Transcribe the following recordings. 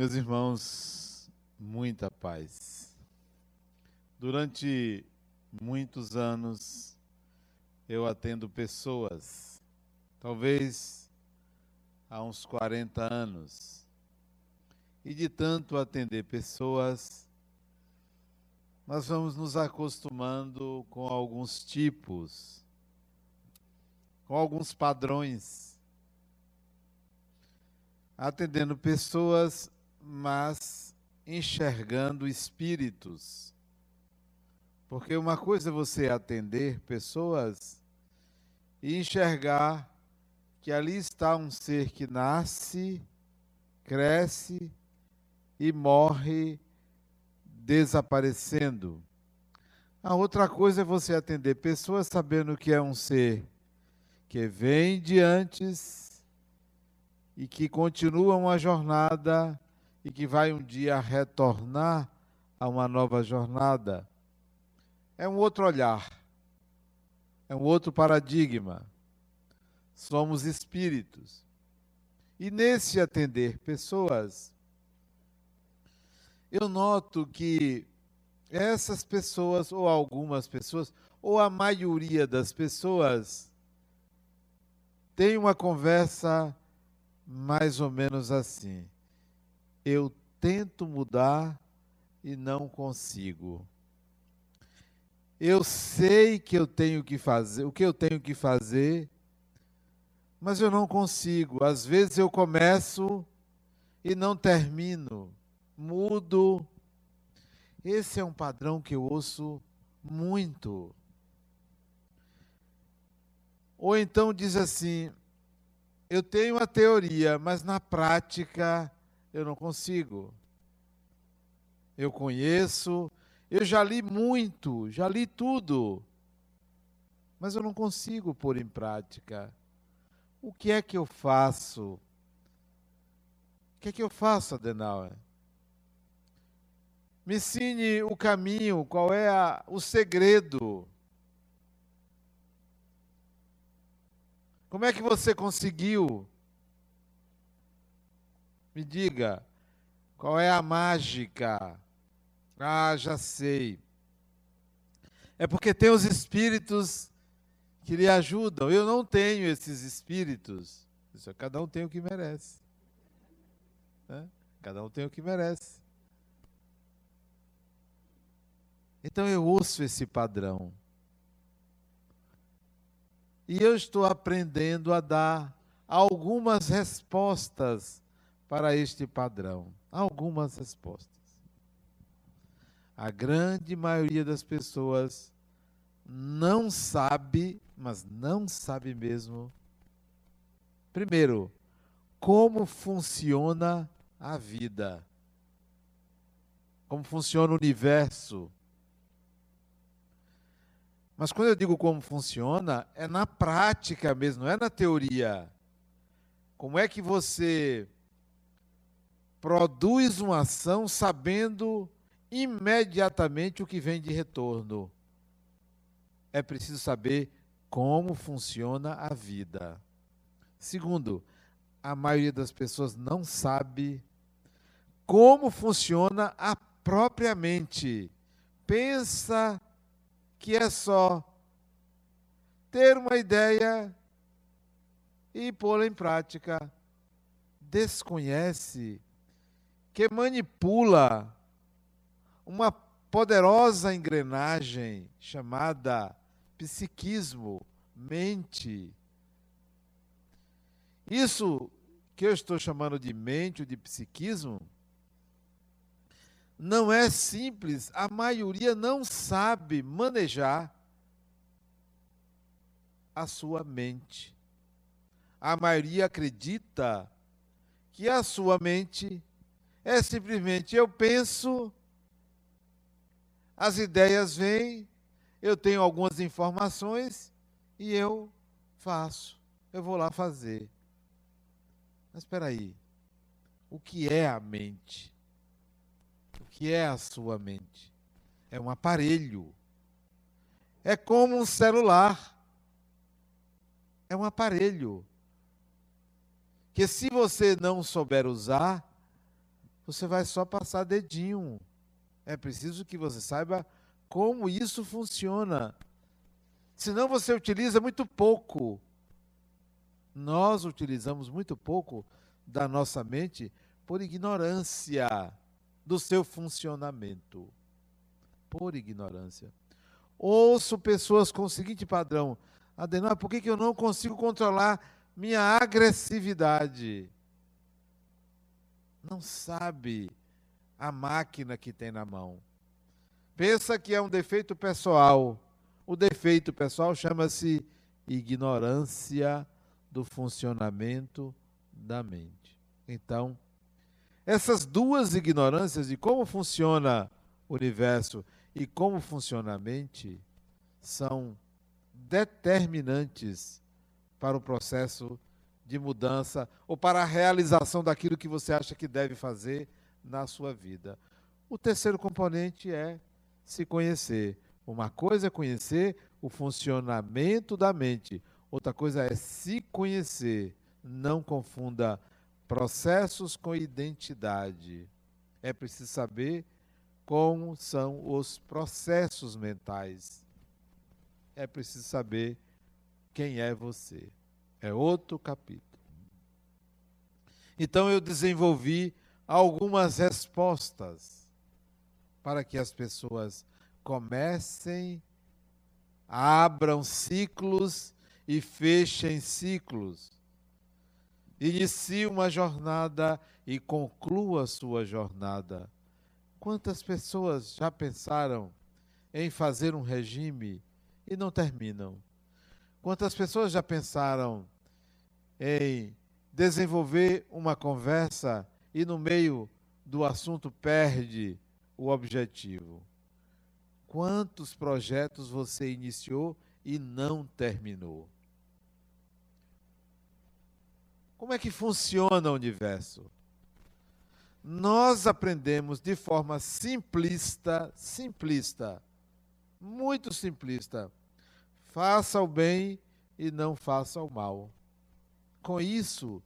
Meus irmãos, muita paz. Durante muitos anos eu atendo pessoas, talvez há uns 40 anos. E de tanto atender pessoas, nós vamos nos acostumando com alguns tipos, com alguns padrões. Atendendo pessoas, mas enxergando espíritos. Porque uma coisa é você atender pessoas e enxergar que ali está um ser que nasce, cresce e morre desaparecendo. A outra coisa é você atender pessoas sabendo que é um ser que vem de antes e que continua uma jornada e que vai um dia retornar a uma nova jornada. É um outro olhar, é um outro paradigma. Somos espíritos. E nesse atender pessoas, eu noto que essas pessoas, ou algumas pessoas, ou a maioria das pessoas, tem uma conversa mais ou menos assim eu tento mudar e não consigo. Eu sei que eu tenho que fazer, o que eu tenho que fazer, mas eu não consigo. Às vezes eu começo e não termino, mudo. Esse é um padrão que eu ouço muito. Ou então diz assim: eu tenho a teoria, mas na prática eu não consigo. Eu conheço, eu já li muito, já li tudo, mas eu não consigo pôr em prática. O que é que eu faço? O que é que eu faço, Adenauer? Me ensine o caminho, qual é a, o segredo. Como é que você conseguiu? Me diga, qual é a mágica? Ah, já sei. É porque tem os espíritos que lhe ajudam. Eu não tenho esses espíritos. Isso, cada um tem o que merece. Né? Cada um tem o que merece. Então eu ouço esse padrão. E eu estou aprendendo a dar algumas respostas para este padrão? Algumas respostas. A grande maioria das pessoas não sabe, mas não sabe mesmo, primeiro, como funciona a vida, como funciona o universo. Mas quando eu digo como funciona, é na prática mesmo, não é na teoria. Como é que você produz uma ação sabendo imediatamente o que vem de retorno. É preciso saber como funciona a vida. Segundo, a maioria das pessoas não sabe como funciona a própria mente. Pensa que é só ter uma ideia e pô-la em prática. Desconhece que manipula uma poderosa engrenagem chamada psiquismo, mente. Isso que eu estou chamando de mente ou de psiquismo não é simples, a maioria não sabe manejar a sua mente. A maioria acredita que a sua mente é simplesmente eu penso, as ideias vêm, eu tenho algumas informações e eu faço. Eu vou lá fazer. Mas espera aí. O que é a mente? O que é a sua mente? É um aparelho. É como um celular. É um aparelho. Que se você não souber usar, você vai só passar dedinho. É preciso que você saiba como isso funciona. Senão você utiliza muito pouco. Nós utilizamos muito pouco da nossa mente por ignorância do seu funcionamento. Por ignorância. Ouço pessoas com o seguinte padrão: Adenor, por que, que eu não consigo controlar minha agressividade? Não sabe a máquina que tem na mão. Pensa que é um defeito pessoal. O defeito pessoal chama-se ignorância do funcionamento da mente. Então, essas duas ignorâncias de como funciona o universo e como funciona a mente são determinantes para o processo de mudança ou para a realização daquilo que você acha que deve fazer na sua vida. O terceiro componente é se conhecer. Uma coisa é conhecer o funcionamento da mente, outra coisa é se conhecer. Não confunda processos com identidade. É preciso saber como são os processos mentais. É preciso saber quem é você. É outro capítulo. Então eu desenvolvi algumas respostas para que as pessoas comecem, abram ciclos e fechem ciclos. Inicie uma jornada e conclua sua jornada Quantas pessoas já pensaram em fazer um regime e não terminam? Quantas pessoas já pensaram em desenvolver uma conversa e no meio do assunto perde o objetivo? Quantos projetos você iniciou e não terminou? Como é que funciona o universo? nós aprendemos de forma simplista, simplista, muito simplista. Faça o bem e não faça o mal. Com isso,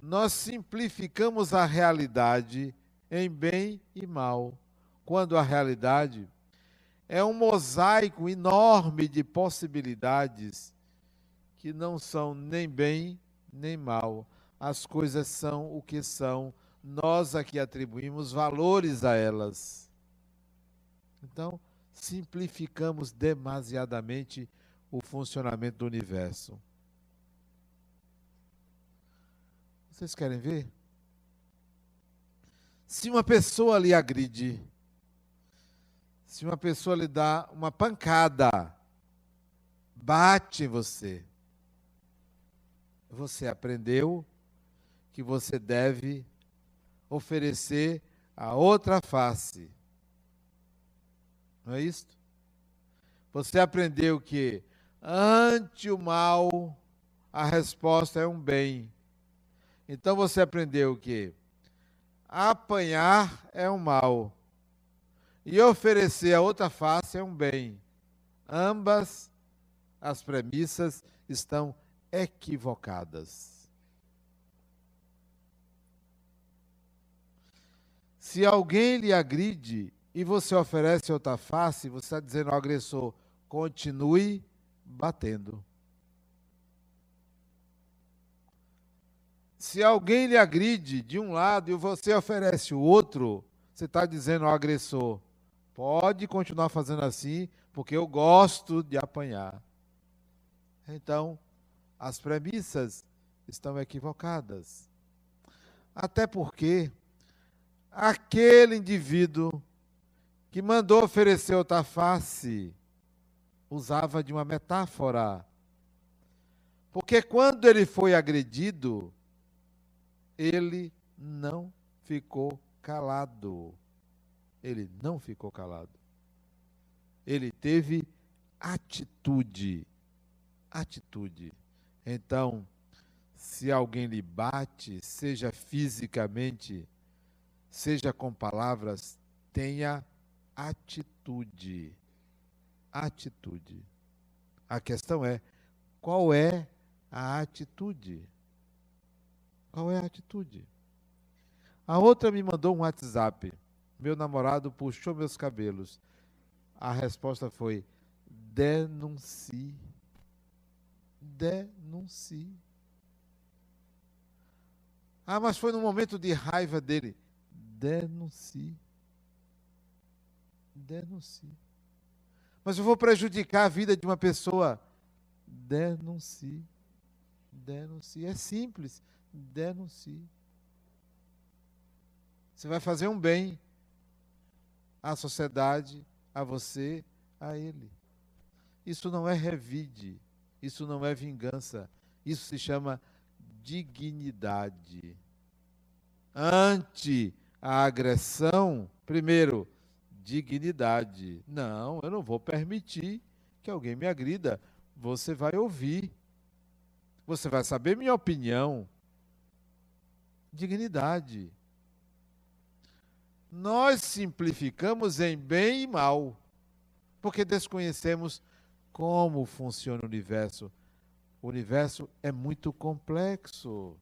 nós simplificamos a realidade em bem e mal, quando a realidade é um mosaico enorme de possibilidades que não são nem bem nem mal. As coisas são o que são nós aqui atribuímos valores a elas. Então, simplificamos demasiadamente o funcionamento do universo. Vocês querem ver? Se uma pessoa lhe agride, se uma pessoa lhe dá uma pancada, bate em você, você aprendeu que você deve oferecer a outra face. Não é isto? Você aprendeu que ante o mal, a resposta é um bem. Então você aprendeu que apanhar é um mal e oferecer a outra face é um bem. Ambas as premissas estão equivocadas. Se alguém lhe agride e você oferece outra face, você está dizendo ao agressor: continue batendo. Se alguém lhe agride de um lado e você oferece o outro, você está dizendo ao agressor: pode continuar fazendo assim, porque eu gosto de apanhar. Então, as premissas estão equivocadas. Até porque aquele indivíduo que mandou oferecer outra face usava de uma metáfora. Porque quando ele foi agredido, ele não ficou calado. Ele não ficou calado. Ele teve atitude. Atitude. Então, se alguém lhe bate, seja fisicamente, seja com palavras, tenha atitude. Atitude. A questão é: qual é a atitude? Qual é a atitude? A outra me mandou um WhatsApp. Meu namorado puxou meus cabelos. A resposta foi: denuncie. Denuncie. Ah, mas foi no momento de raiva dele. Denuncie. Denuncie. Mas eu vou prejudicar a vida de uma pessoa. Denuncie. Denuncie. É simples. Denuncie. Você vai fazer um bem à sociedade, a você, a ele. Isso não é revide, isso não é vingança, isso se chama dignidade. Ante a agressão, primeiro, dignidade. Não, eu não vou permitir que alguém me agrida. Você vai ouvir. Você vai saber minha opinião. Dignidade. Nós simplificamos em bem e mal, porque desconhecemos como funciona o universo. O universo é muito complexo.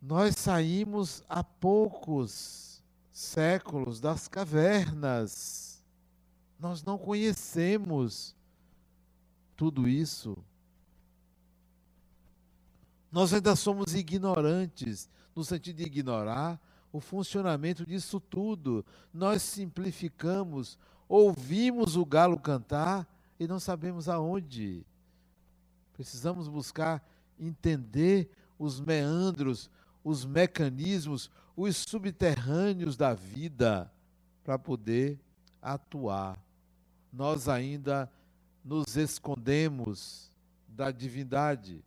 Nós saímos há poucos séculos das cavernas. Nós não conhecemos tudo isso. Nós ainda somos ignorantes, no sentido de ignorar o funcionamento disso tudo. Nós simplificamos, ouvimos o galo cantar e não sabemos aonde. Precisamos buscar entender os meandros, os mecanismos, os subterrâneos da vida para poder atuar. Nós ainda nos escondemos da divindade.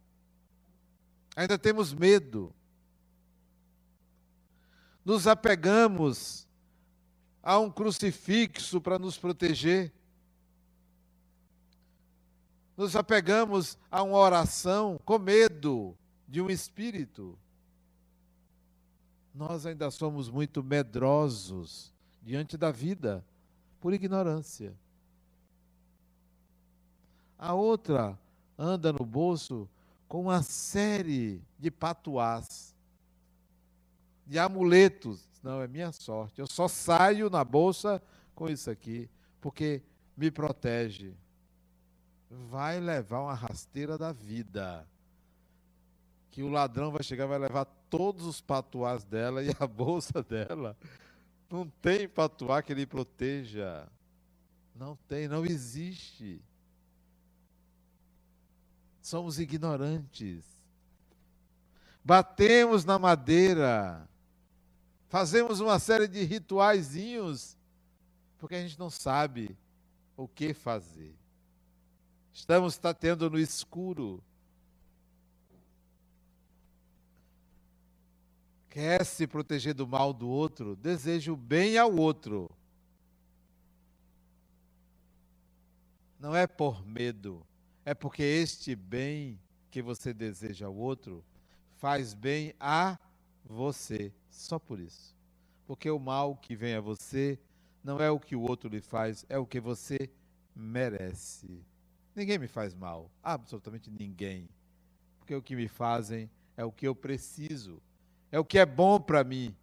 Ainda temos medo. Nos apegamos a um crucifixo para nos proteger. Nos apegamos a uma oração com medo de um espírito. Nós ainda somos muito medrosos diante da vida, por ignorância. A outra anda no bolso com uma série de patuás, de amuletos. Não, é minha sorte. Eu só saio na bolsa com isso aqui, porque me protege. Vai levar uma rasteira da vida. Que o ladrão vai chegar, vai levar todos os patuás dela e a bolsa dela. Não tem patuá que lhe proteja. Não tem, não existe somos ignorantes. Batemos na madeira, fazemos uma série de rituaizinhos, porque a gente não sabe o que fazer. Estamos tateando no escuro. Quer se proteger do mal do outro? Deseja o bem ao outro. Não é por medo, é porque este bem que você deseja ao outro faz bem a você, só por isso. Porque o mal que vem a você não é o que o outro lhe faz, é o que você merece. Ninguém me faz mal, absolutamente ninguém. Porque o que me fazem é o que eu preciso, é o que é bom para mim.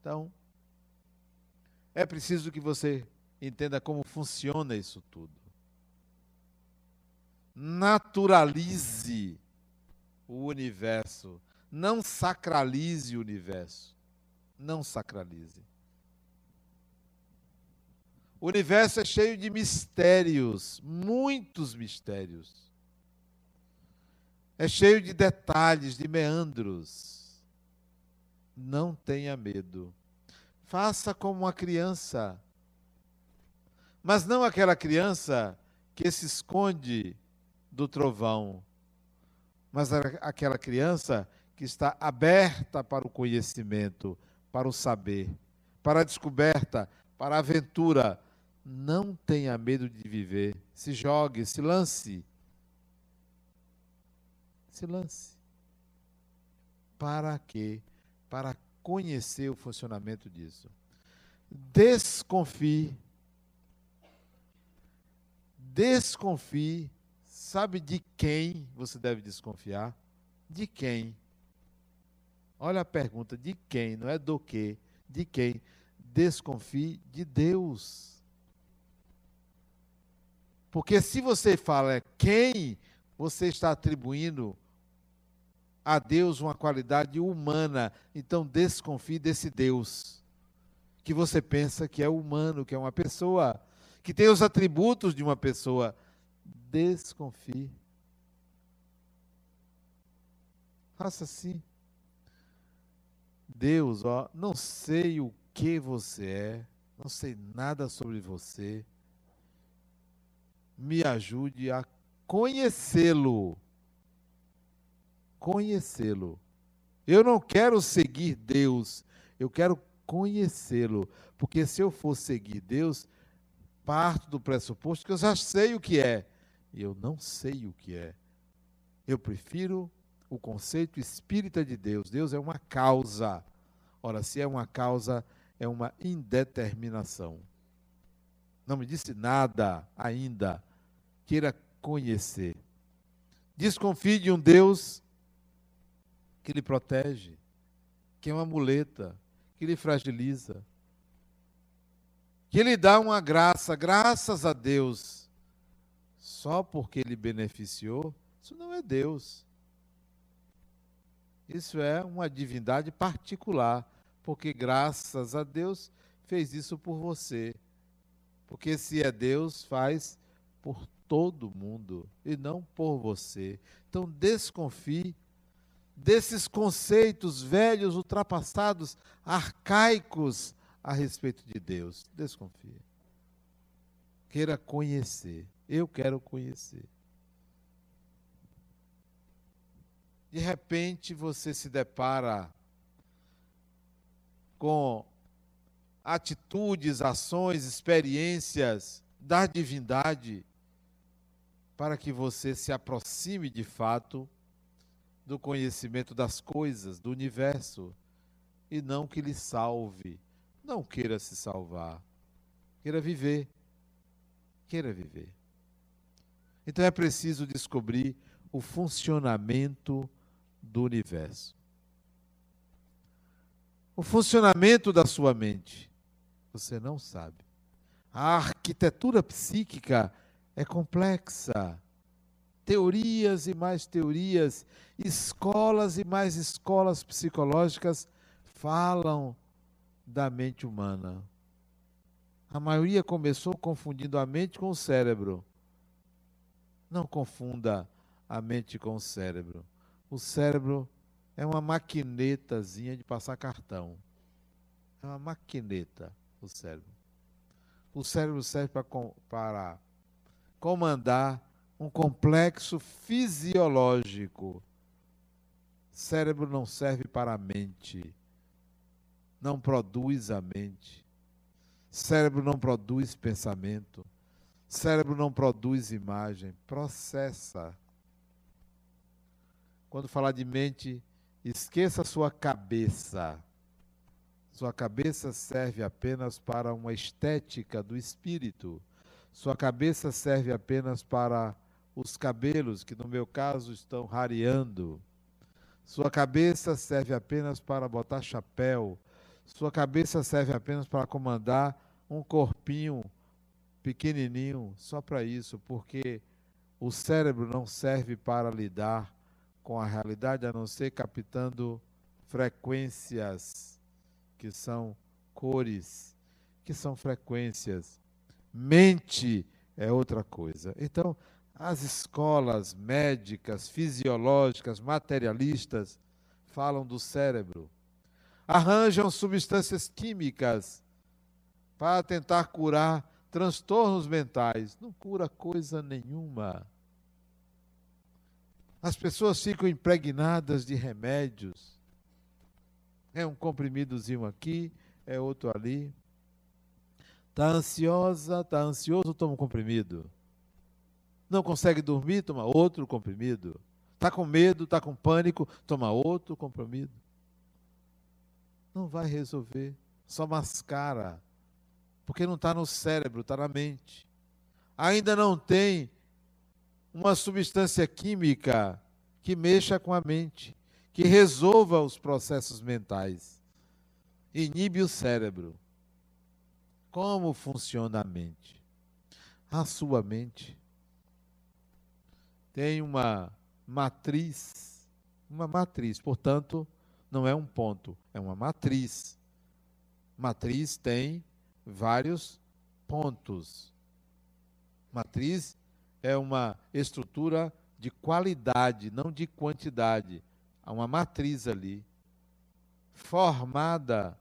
Então, é preciso que você entenda como funciona isso tudo naturalize o universo. Não sacralize o universo. Não sacralize. O universo é cheio de mistérios, muitos mistérios. É cheio de detalhes, de meandros. Não tenha medo. Faça como uma criança. Mas não aquela criança que se esconde do trovão, mas aquela criança que está aberta para o conhecimento, para o saber, para a descoberta, para a aventura. Não tenha medo de viver. Se jogue, se lance. Se lance. Para quê? Para conhecer o funcionamento disso. Desconfie. Desconfie Sabe de quem você deve desconfiar? De quem? Olha a pergunta: de quem? Não é do que, de quem? Desconfie de Deus. Porque se você fala quem, você está atribuindo a Deus uma qualidade humana. Então desconfie desse Deus que você pensa que é humano, que é uma pessoa, que tem os atributos de uma pessoa. Desconfie. Faça assim. Deus, ó, não sei o que você é, não sei nada sobre você. Me ajude a conhecê-lo. Conhecê-lo. Eu não quero seguir Deus, eu quero conhecê-lo. Porque se eu for seguir Deus, parto do pressuposto que eu já sei o que é. E eu não sei o que é. Eu prefiro o conceito espírita de Deus. Deus é uma causa. Ora, se é uma causa, é uma indeterminação. Não me disse nada ainda. Queira conhecer. Desconfie de um Deus que lhe protege, que é uma muleta, que lhe fragiliza, que lhe dá uma graça, graças a Deus, só porque ele beneficiou, isso não é Deus. Isso é uma divindade particular, porque graças a Deus fez isso por você. Porque se é Deus, faz por todo mundo e não por você. Então desconfie desses conceitos velhos, ultrapassados, arcaicos a respeito de Deus. Desconfie. Queira conhecer. Eu quero conhecer. de repente você se depara com atitudes, ações, experiências da divindade para que você se aproxime de fato do conhecimento das coisas, do universo, e não que lhe salve. Não queira se salvar. Queira viver. Queira viver. Então é preciso descobrir o funcionamento do universo. O funcionamento da sua mente, você não sabe. A arquitetura psíquica é complexa. Teorias e mais teorias, escolas e mais escolas psicológicas falam da mente humana. A maioria começou confundindo a mente com o cérebro. Não confunda a mente com o cérebro. O cérebro é uma maquinetazinha de passar cartão. É uma maquineta, o cérebro. O cérebro serve para, comandar um complexo fisiológico. Cérebro não serve para a mente. Não produz a mente. Cérebro não produz pensamento. Cérebro não produz imagem. Processa quando falar de mente, esqueça sua cabeça. Sua cabeça serve apenas para uma estética do espírito. Sua cabeça serve apenas para os cabelos, que no meu caso estão rareando. Sua cabeça serve apenas para botar chapéu. Sua cabeça serve apenas para comandar um corpinho pequenininho, só para isso, porque o cérebro não serve para lidar com a realidade, a não ser captando frequências, que são cores, que são frequências. Mente é outra coisa. Então, as escolas médicas, fisiológicas, materialistas falam do cérebro. Arranjam substâncias químicas para tentar curar transtornos mentais. Não cura coisa nenhuma. As pessoas ficam impregnadas de remédios. É um comprimidozinho aqui, é outro ali. Está ansiosa, está ansioso, toma um comprimido. Não consegue dormir, toma outro comprimido. Está com medo, está com pânico, toma outro comprimido. Não vai resolver, só mascara. Porque não está no cérebro, está na mente. Ainda não tem uma substância química que mexa com a mente, que resolva os processos mentais. Inibe o cérebro. Como funciona a mente? A sua mente tem uma matriz, uma matriz, portanto, não é um ponto, é uma matriz. Matriz tem vários pontos. Matriz é uma estrutura de qualidade, não de quantidade. Há uma matriz ali, formada,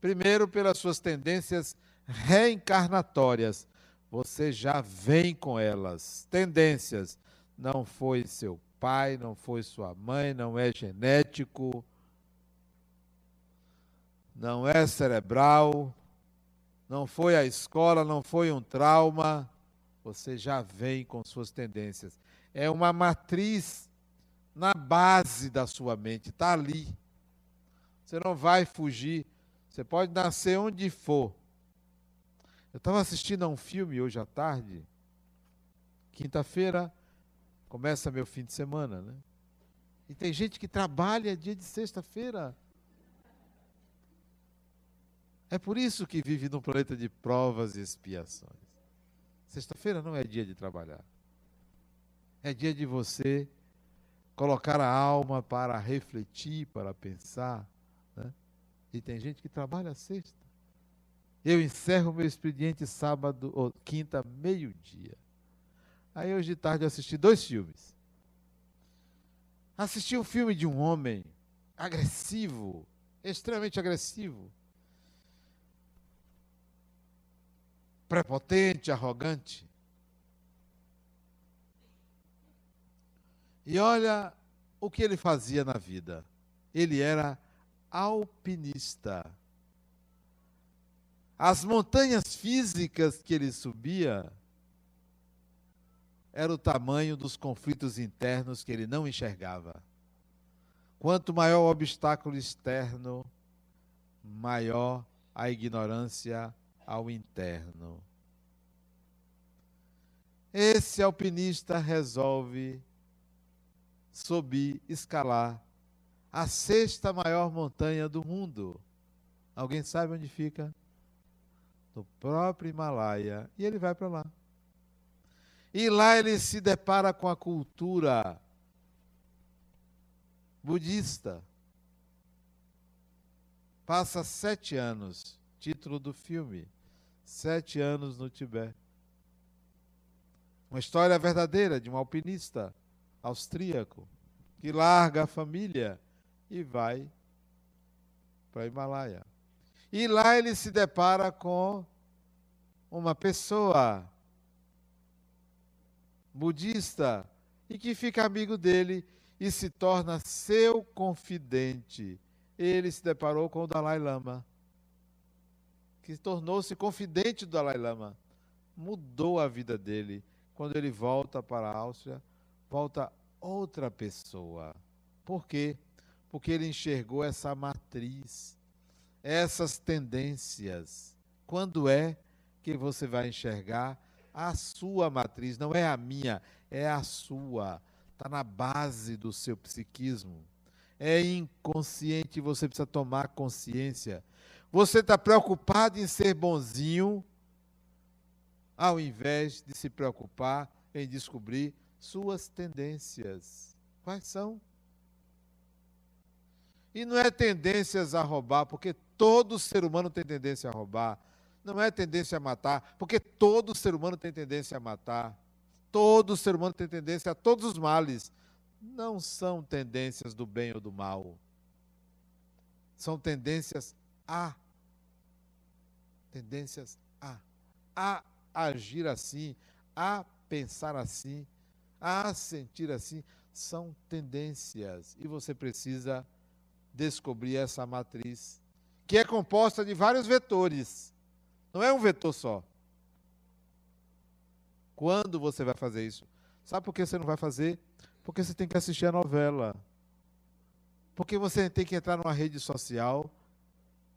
primeiro, pelas suas tendências reencarnatórias. Você já vem com elas. Tendências. Não foi seu pai, não foi sua mãe, não é genético, não é cerebral, não foi a escola, não foi um trauma. Você já vem com suas tendências. É uma matriz na base da sua mente, está ali. Você não vai fugir. Você pode nascer onde for. Eu estava assistindo a um filme hoje à tarde. Quinta-feira começa meu fim de semana, né? E tem gente que trabalha dia de sexta-feira. É por isso que vive num planeta de provas e expiações. Sexta-feira não é dia de trabalhar. É dia de você colocar a alma para refletir, para pensar. Né? E tem gente que trabalha sexta. Eu encerro meu expediente sábado ou quinta, meio-dia. Aí hoje de tarde eu assisti dois filmes. Assisti um filme de um homem agressivo, extremamente agressivo prepotente, arrogante. E olha o que ele fazia na vida. Ele era alpinista. As montanhas físicas que ele subia era o tamanho dos conflitos internos que ele não enxergava. Quanto maior o obstáculo externo, maior a ignorância ao interno. Esse alpinista resolve subir, escalar a sexta maior montanha do mundo. Alguém sabe onde fica? No próprio Himalaia. E ele vai para lá. E lá ele se depara com a cultura budista. Passa sete anos, título do filme sete anos no Tibete. Uma história verdadeira de um alpinista austríaco que larga a família e vai para o Himalaia. E lá ele se depara com uma pessoa budista e que fica amigo dele e se torna seu confidente. Ele se deparou com o Dalai Lama que tornou-se confidente do Dalai Lama. Mudou a vida dele. Quando ele volta para a Áustria, volta outra pessoa. Por quê? Porque ele enxergou essa matriz, essas tendências. Quando é que você vai enxergar a sua matriz? Não é a minha, é a sua. Está na base do seu psiquismo. É inconsciente, você precisa tomar consciência você está preocupado em ser bonzinho, ao invés de se preocupar em descobrir suas tendências. Quais são? E não é tendências a roubar, porque todo ser humano tem tendência a roubar. Não é tendência a matar, porque todo ser humano tem tendência a matar. Todo ser humano tem tendência a todos os males. Não são tendências do bem ou do mal. São tendências a tendências a, a agir assim, a pensar assim, a sentir assim, são tendências. E você precisa descobrir essa matriz, que é composta de vários vetores. Não é um vetor só. Quando você vai fazer isso? Sabe por que você não vai fazer? Porque você tem que assistir a novela. Porque você tem que entrar numa rede social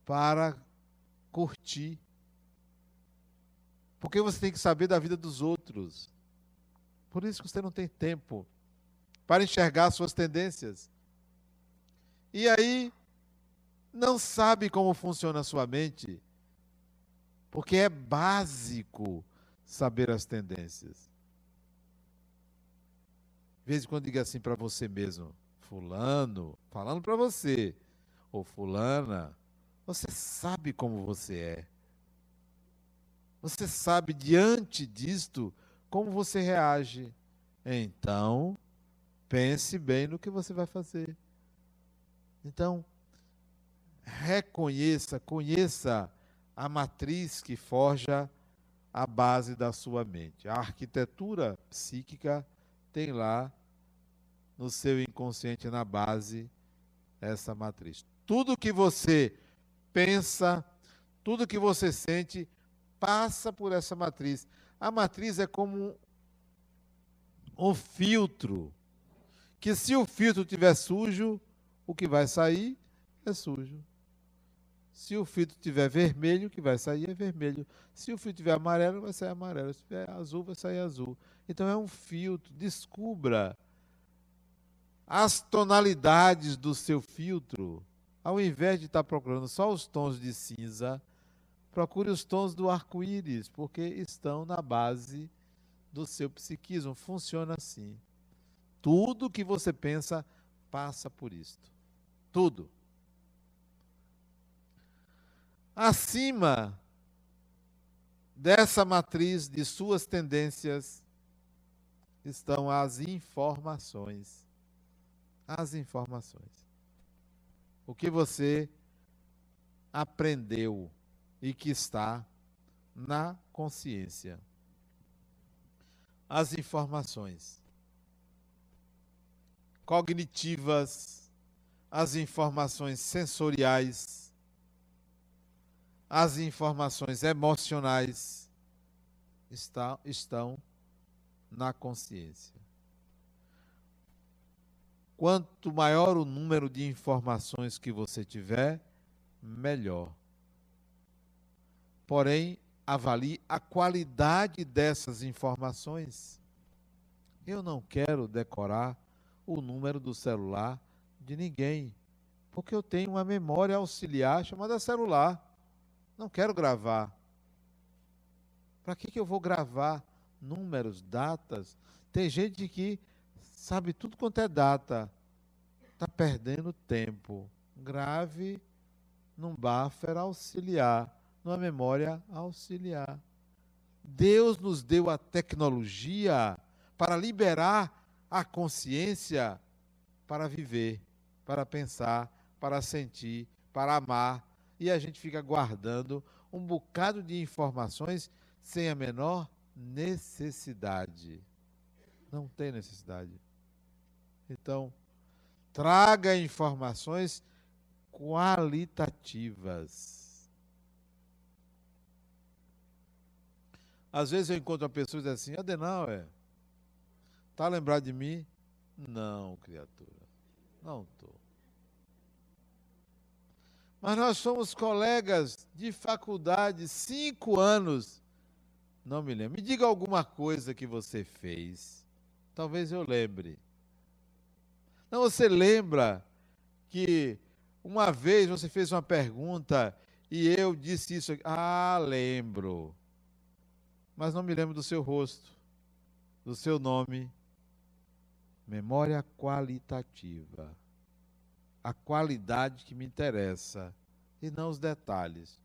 para curtir porque você tem que saber da vida dos outros. Por isso que você não tem tempo para enxergar suas tendências. E aí, não sabe como funciona a sua mente, porque é básico saber as tendências. De vez em quando diga assim para você mesmo, fulano, falando para você, ou fulana, você sabe como você é. Você sabe diante disto como você reage. Então, pense bem no que você vai fazer. Então, reconheça, conheça a matriz que forja a base da sua mente. A arquitetura psíquica tem lá no seu inconsciente, na base, essa matriz. Tudo que você pensa, tudo que você sente, passa por essa matriz. A matriz é como um filtro, que se o filtro estiver sujo, o que vai sair é sujo. Se o filtro tiver vermelho, o que vai sair é vermelho. Se o filtro tiver amarelo, vai sair amarelo. Se tiver azul, vai sair azul. Então é um filtro. Descubra as tonalidades do seu filtro. Ao invés de estar procurando só os tons de cinza, procure os tons do arco-íris, porque estão na base do seu psiquismo. Funciona assim. Tudo que você pensa passa por isto. Tudo. Acima dessa matriz de suas tendências estão as informações. As informações. O que você aprendeu e que está na consciência. As informações cognitivas, as informações sensoriais, as informações emocionais está, estão na consciência. Quanto maior o número de informações que você tiver, melhor. Porém, avalie a qualidade dessas informações. Eu não quero decorar o número do celular de ninguém, porque eu tenho uma memória auxiliar chamada celular. Não quero gravar. Para que, que eu vou gravar números, datas? Tem gente que sabe tudo quanto é data. Está perdendo tempo. Grave num buffer auxiliar, numa memória auxiliar. Deus nos deu a tecnologia para liberar a consciência para viver, para pensar, para sentir, para amar, e a gente fica guardando um bocado de informações sem a menor necessidade. Não tem necessidade. Então, traga informações qualitativas. Às vezes eu encontro uma pessoa e assim, Adenauer, está lembrado de mim? Não, criatura, não estou. Mas nós somos colegas de faculdade, cinco anos. Não me lembro. Me diga alguma coisa que você fez. Talvez eu lembre. Não, você lembra que uma vez você fez uma pergunta e eu disse isso. Ah, lembro. Mas não me lembro do seu rosto, do seu nome. Memória qualitativa a qualidade que me interessa e não os detalhes.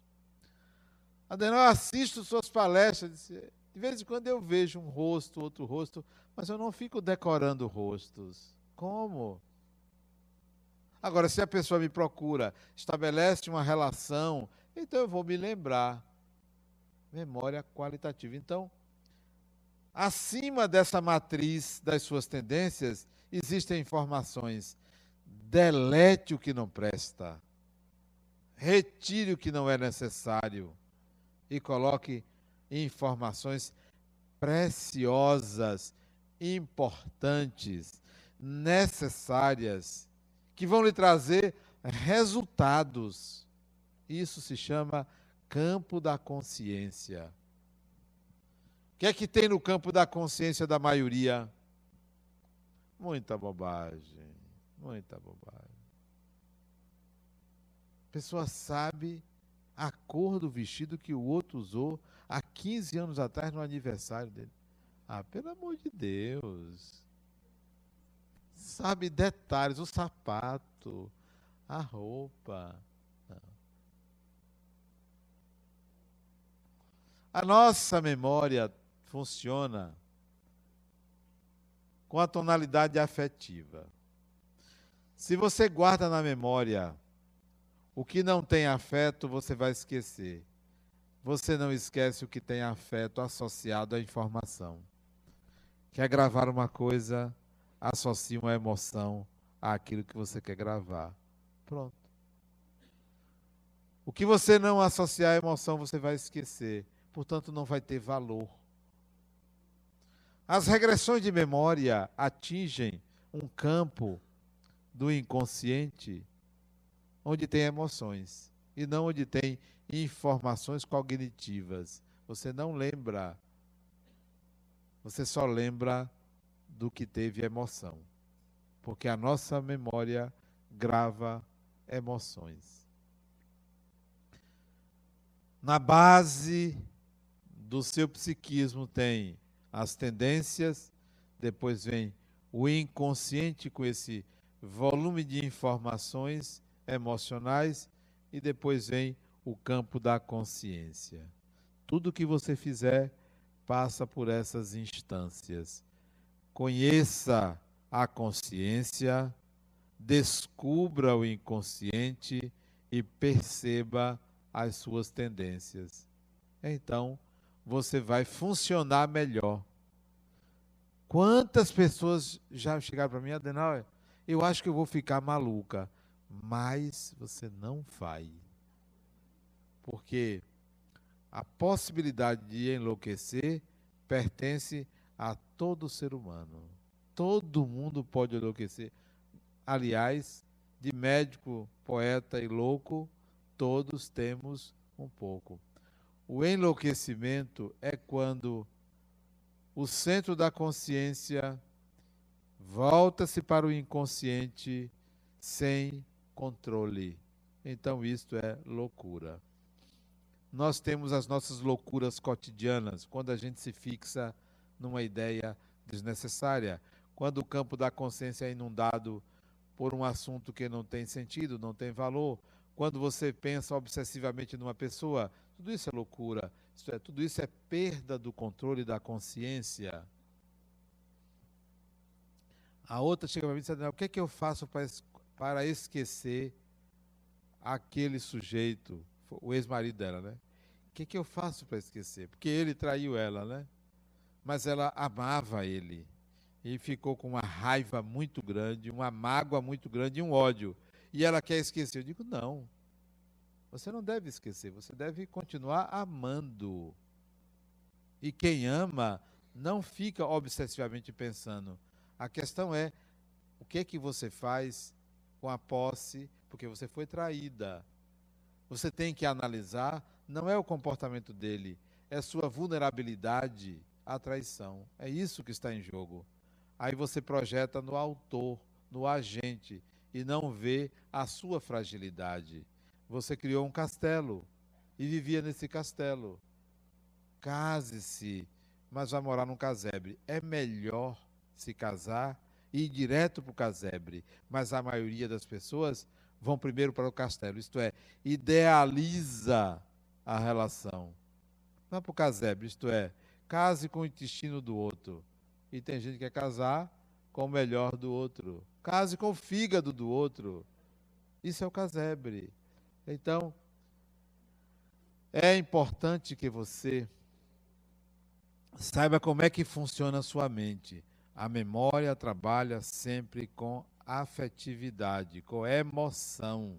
Adenal, eu assisto suas palestras, de vez em quando eu vejo um rosto, outro rosto, mas eu não fico decorando rostos. Como? Agora, se a pessoa me procura, estabelece uma relação, então eu vou me lembrar. Memória qualitativa. Então, acima dessa matriz das suas tendências, existem informações delete o que não presta, retire o que não é necessário e coloque informações preciosas, importantes, necessárias, que vão lhe trazer resultados. Isso se chama campo da consciência. O que é que tem no campo da consciência da maioria? Muita bobagem. Muita bobagem. A pessoa sabe a cor do vestido que o outro usou há 15 anos atrás no aniversário dele. Ah, pelo amor de Deus. Sabe detalhes, o sapato, a roupa. A nossa memória funciona com a tonalidade afetiva. Se você guarda na memória o que não tem afeto, você vai esquecer. Você não esquece o que tem afeto associado à informação. Quer gravar uma coisa, associe uma emoção àquilo que você quer gravar. Pronto. O que você não associar à emoção, você vai esquecer. Portanto, não vai ter valor. As regressões de memória atingem um campo do inconsciente onde tem emoções e não onde tem informações cognitivas. Você não lembra, você só lembra do que teve emoção, porque a nossa memória grava emoções. Na base do seu psiquismo tem as tendências, depois vem o inconsciente com esse volume de informações emocionais e depois vem o campo da consciência. Tudo que você fizer passa por essas instâncias. Conheça a consciência, descubra o inconsciente e perceba as suas tendências. Então, você vai funcionar melhor. Quantas pessoas já chegaram para mim, Adenauer, eu acho que eu vou ficar maluca mas você não vai. Porque a possibilidade de enlouquecer pertence a todo ser humano. Todo mundo pode enlouquecer. Aliás, de médico, poeta e louco, todos temos um pouco. O enlouquecimento é quando o centro da consciência volta-se para o inconsciente sem controle. Então, isto é loucura. Nós temos as nossas loucuras cotidianas, quando a gente se fixa numa ideia desnecessária, quando o campo da consciência é inundado por um assunto que não tem sentido, não tem valor, quando você pensa obsessivamente numa pessoa, tudo isso é loucura. Isso é, tudo isso é perda do controle da consciência. A outra chega para mim e diz: o que é que eu faço para esquecer aquele sujeito, o ex-marido dela, né? O que, que eu faço para esquecer? Porque ele traiu ela, né? Mas ela amava ele. E ficou com uma raiva muito grande, uma mágoa muito grande e um ódio. E ela quer esquecer. Eu digo, não. Você não deve esquecer, você deve continuar amando. E quem ama não fica obsessivamente pensando. A questão é o que é que você faz com a posse, porque você foi traída. Você tem que analisar, não é o comportamento dele, é sua vulnerabilidade à traição. É isso que está em jogo. Aí você projeta no autor, no agente, e não vê a sua fragilidade. Você criou um castelo e vivia nesse castelo. Case-se, mas vai morar num casebre. É melhor se casar e ir direto para o casebre, mas a maioria das pessoas vão primeiro para o castelo, isto é, idealiza a relação. Vai para o casebre, isto é, case com o intestino do outro. E tem gente que quer casar com o melhor do outro. Case com o fígado do outro. Isso é o casebre. Então, é importante que você saiba como é que funciona a sua mente. A memória trabalha sempre com afetividade, com emoção.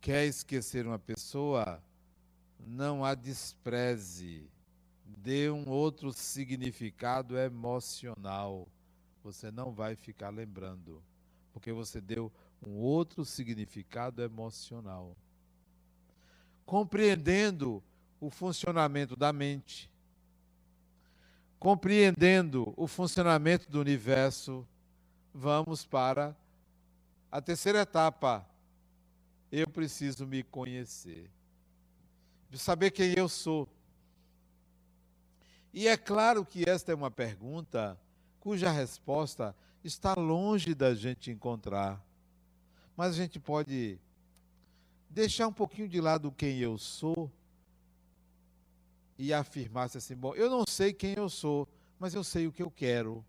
Quer esquecer uma pessoa? Não a despreze. Dê um outro significado emocional. Você não vai ficar lembrando, porque você deu um outro significado emocional. Compreendendo o funcionamento da mente, compreendendo o funcionamento do universo, vamos para a terceira etapa. Eu preciso me conhecer, de saber quem eu sou. E é claro que esta é uma pergunta cuja resposta está longe da gente encontrar. Mas a gente pode deixar um pouquinho de lado quem eu sou e afirmar-se assim: bom, eu não sei quem eu sou, mas eu sei o que eu quero.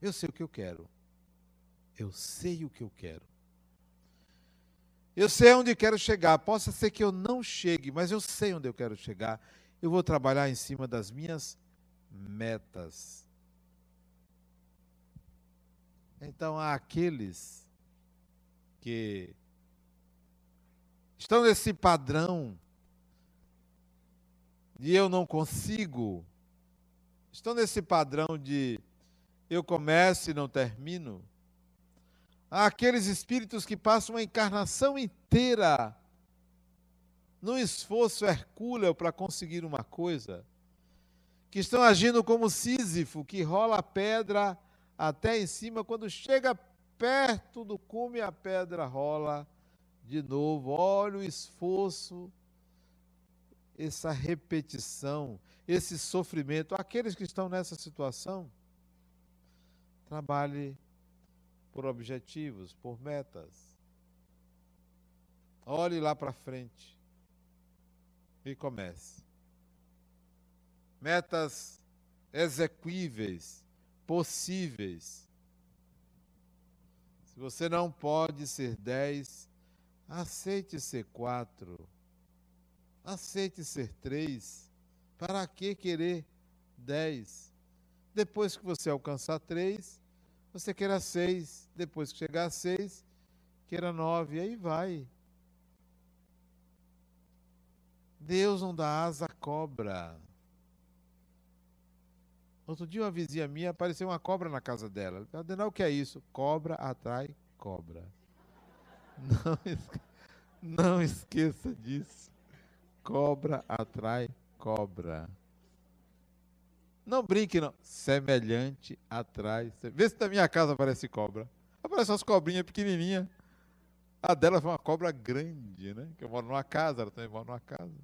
Eu sei o que eu quero. Eu sei o que eu quero. Eu sei onde quero chegar. Possa ser que eu não chegue, mas eu sei onde eu quero chegar. Eu vou trabalhar em cima das minhas metas. Então há aqueles que estão nesse padrão de eu não consigo, estão nesse padrão de eu começo e não termino. Há aqueles espíritos que passam uma encarnação inteira num esforço hercúleo para conseguir uma coisa, que estão agindo como Sísifo, que rola a pedra até em cima, quando chega perto do cume, a pedra rola de novo. Olha o esforço, essa repetição, esse sofrimento. Aqueles que estão nessa situação, trabalhe por objetivos, por metas. Olhe lá para frente e comece. Metas exequíveis, possíveis. Se você não pode ser dez, aceite ser quatro. Aceite ser três. Para que querer dez? Depois que você alcançar três, você queira seis, depois que chegar a seis, queira nove, aí vai. Deus não dá asa à cobra. Outro dia uma vizinha minha apareceu uma cobra na casa dela. Adenal, o que é isso? Cobra atrai cobra. Não, não esqueça disso. Cobra atrai cobra. Não brinque, não. Semelhante atrás. Vê se da minha casa aparece cobra. Aparece umas cobrinhas pequenininhas. A dela foi uma cobra grande, né? Que eu moro numa casa, ela também mora numa casa.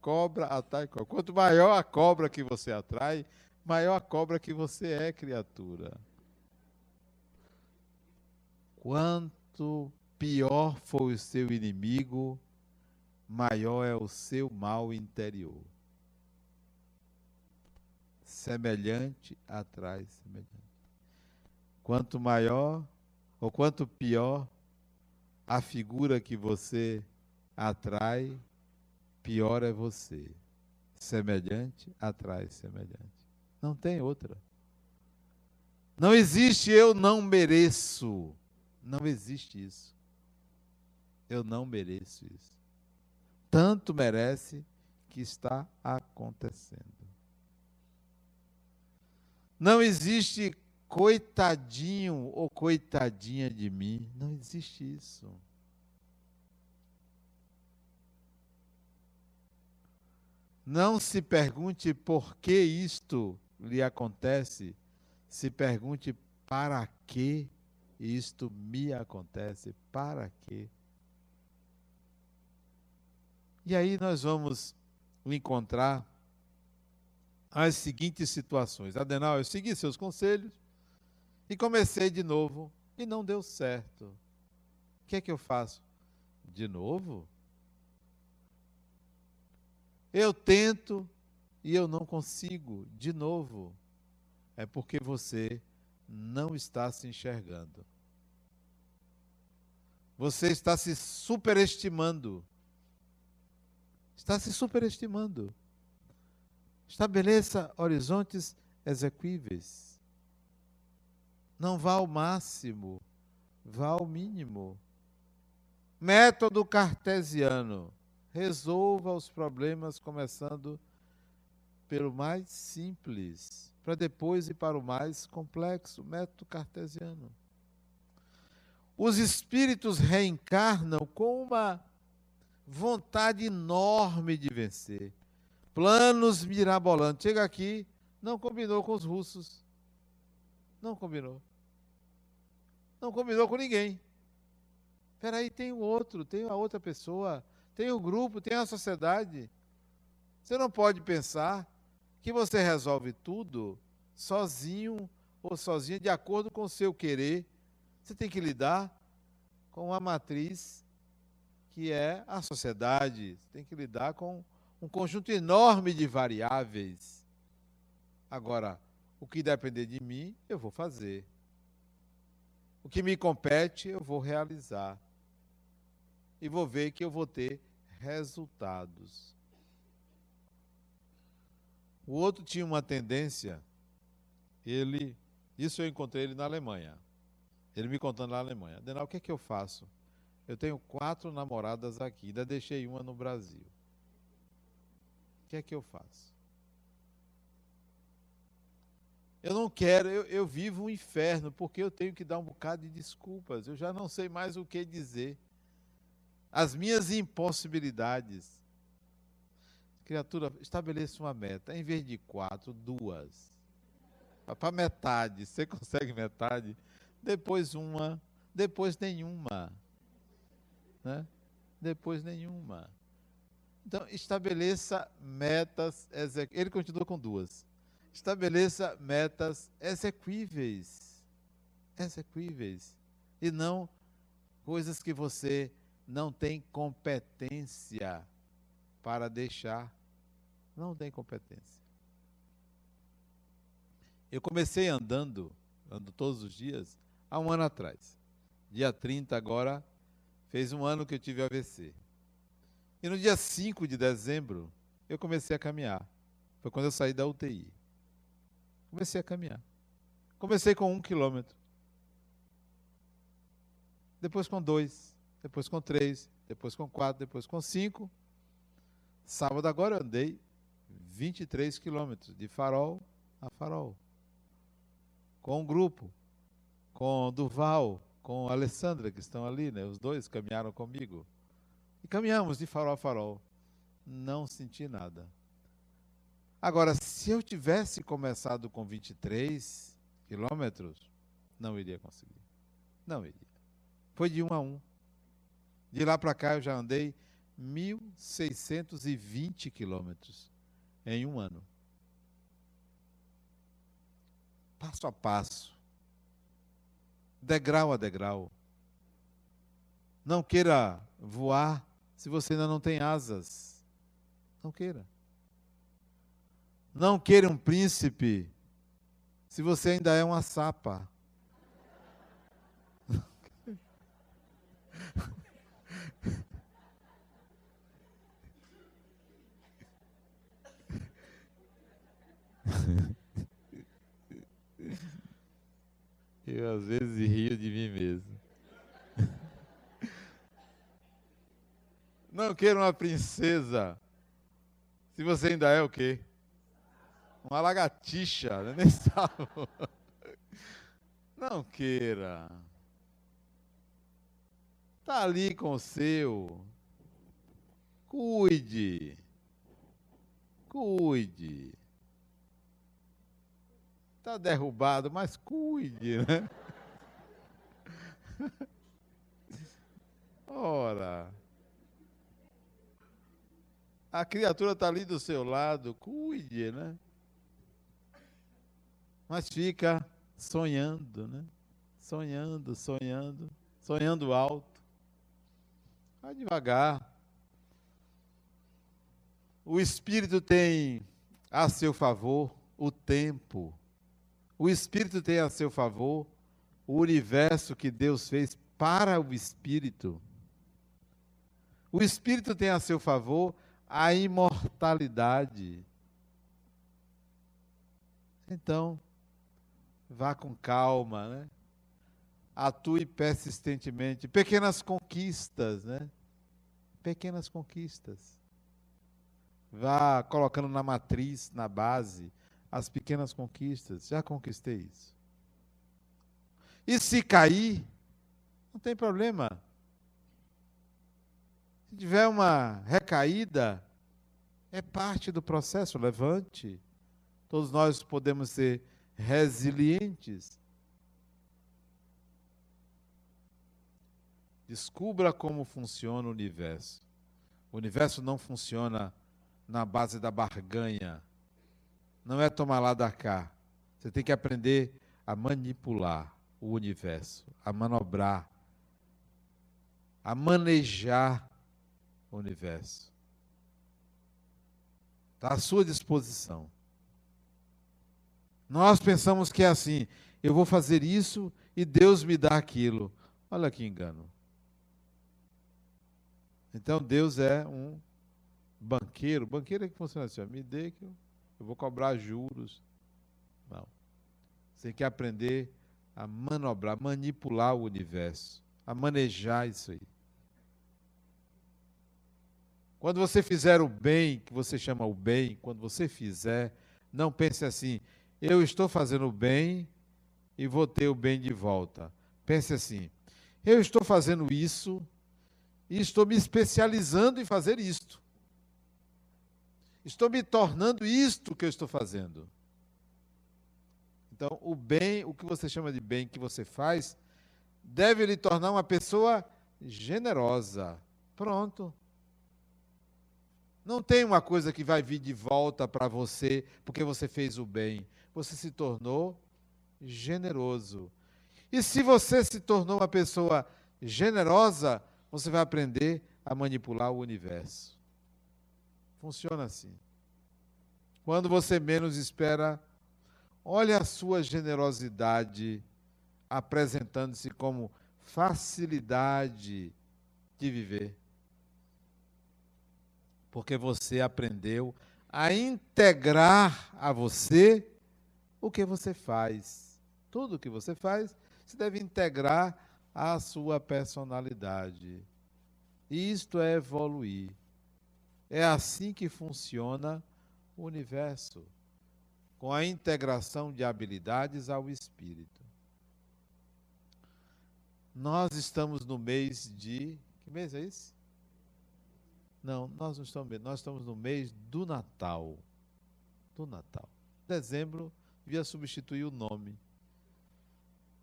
Cobra atrai cobra. Quanto maior a cobra que você atrai, maior a cobra que você é, criatura. Quanto pior for o seu inimigo, maior é o seu mal interior semelhante atrai semelhante. Quanto maior ou quanto pior a figura que você atrai, pior é você. Semelhante atrai semelhante. Não tem outra. Não existe eu não mereço. Não existe isso. Eu não mereço isso. Tanto merece que está acontecendo. Não existe coitadinho ou coitadinha de mim. Não existe isso. Não se pergunte por que isto lhe acontece, se pergunte para que isto me acontece, para quê? E aí nós vamos encontrar as seguintes situações. Adenal, eu segui seus conselhos e comecei de novo e não deu certo. O que é que eu faço? De novo? Eu tento e eu não consigo. De novo. É porque você não está se enxergando. Você está se superestimando. Está se superestimando. Estabeleça horizontes exequíveis. Não vá ao máximo, vá ao mínimo. Método cartesiano. Resolva os problemas começando pelo mais simples, para depois ir para o mais complexo. Método cartesiano. Os espíritos reencarnam com uma vontade enorme de vencer planos mirabolantes. Chega aqui, Não combinou com os russos. Não combinou. Não combinou com ninguém. Espera aí, tem o outro, tem a outra pessoa, tem o grupo, tem a sociedade. Você não pode pensar que você resolve tudo sozinho ou sozinha de acordo com o seu querer. Você tem que lidar com a matriz que é a sociedade. Você tem que lidar com um conjunto enorme de variáveis. Agora, o que depender de mim, eu vou fazer. O que me compete, eu vou realizar. E vou ver que eu vou ter resultados. O outro tinha uma tendência, ele, isso eu encontrei ele na Alemanha. Ele me contando na Alemanha. Denal, o que é que eu faço? Eu tenho quatro namoradas aqui, ainda deixei uma no Brasil. O que é que eu faço? Eu não quero, eu, eu vivo um inferno, porque eu tenho que dar um bocado de desculpas. Eu já não sei mais o que dizer. As minhas impossibilidades. Criatura, estabeleça uma meta. Em vez de quatro, duas. Para metade. Você consegue metade? Depois uma. Depois nenhuma. Né? Depois nenhuma. Então, estabeleça metas. Ele continua com duas estabeleça metas exequíveis. Exequíveis. E não coisas que você não tem competência para deixar. Não tem competência. Eu comecei andando, ando todos os dias, há um ano atrás. Dia 30 agora, fez um ano que eu tive AVC. E no dia 5 de dezembro, eu comecei a caminhar. Foi quando eu saí da UTI. Comecei a caminhar. Comecei com um quilômetro. Depois com dois. Depois com três. Depois com quatro. Depois com cinco. Sábado agora eu andei 23 quilômetros, de farol a farol. Com um grupo. Com Duval, com a Alessandra, que estão ali, né? Os dois caminharam comigo. E caminhamos de farol a farol. Não senti nada. Agora, se eu tivesse começado com 23 quilômetros, não iria conseguir. Não iria. Foi de um a um. De lá para cá eu já andei 1.620 quilômetros em um ano. Passo a passo. Degrau a degrau. Não queira voar se você ainda não tem asas. Não queira. Não queira um príncipe se você ainda é uma sapa. Eu às vezes rio de mim mesmo. Não queira uma princesa se você ainda é o quê? Uma lagartixa, né? nem sabe. Não queira. Está ali com o seu. Cuide. Cuide. Está derrubado, mas cuide, né? Ora. A criatura está ali do seu lado, cuide, né? mas fica sonhando, né? Sonhando, sonhando, sonhando alto. Vai devagar. O Espírito tem a seu favor o tempo. O Espírito tem a seu favor o universo que Deus fez para o Espírito. O Espírito tem a seu favor a imortalidade. Então, Vá com calma, né? Atue persistentemente. Pequenas conquistas, né? Pequenas conquistas. Vá colocando na matriz, na base, as pequenas conquistas. Já conquistei isso. E se cair, não tem problema. Se tiver uma recaída, é parte do processo. Levante, Todos nós podemos ser resilientes. Descubra como funciona o universo. O universo não funciona na base da barganha. Não é tomar lá da cá. Você tem que aprender a manipular o universo, a manobrar, a manejar o universo. Está à sua disposição. Nós pensamos que é assim: eu vou fazer isso e Deus me dá aquilo. Olha que engano. Então Deus é um banqueiro. Banqueiro é que funciona assim: me dê que eu, eu vou cobrar juros. Não. Você tem que aprender a manobrar, manipular o universo, a manejar isso aí. Quando você fizer o bem, que você chama o bem, quando você fizer, não pense assim, eu estou fazendo o bem e vou ter o bem de volta. Pense assim, eu estou fazendo isso e estou me especializando em fazer isto. Estou me tornando isto que eu estou fazendo. Então, o bem, o que você chama de bem que você faz, deve lhe tornar uma pessoa generosa. Pronto. Não tem uma coisa que vai vir de volta para você porque você fez o bem. Você se tornou generoso. E se você se tornou uma pessoa generosa, você vai aprender a manipular o universo. Funciona assim. Quando você menos espera, olha a sua generosidade apresentando-se como facilidade de viver porque você aprendeu a integrar a você o que você faz. Tudo o que você faz, se deve integrar à sua personalidade. Isto é evoluir. É assim que funciona o universo, com a integração de habilidades ao espírito. Nós estamos no mês de. Que mês é esse? Não, nós não estamos nós estamos no mês do Natal. Do Natal. Dezembro devia substituir o nome.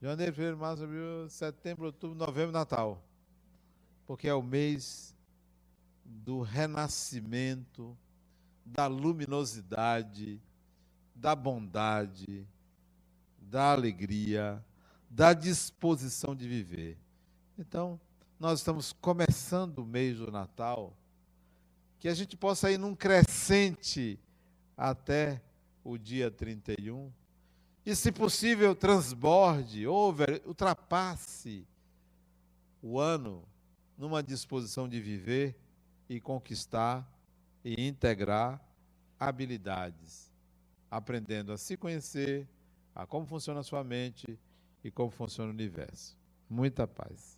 Janeiro, fevereiro, março, abril, setembro, outubro, novembro, Natal. Porque é o mês do renascimento, da luminosidade, da bondade, da alegria, da disposição de viver. Então, nós estamos começando o mês do Natal que a gente possa ir num crescente até o dia 31. E, se possível, transborde, over, ultrapasse o ano numa disposição de viver e conquistar e integrar habilidades, aprendendo a se conhecer, a como funciona a sua mente e como funciona o universo. Muita paz.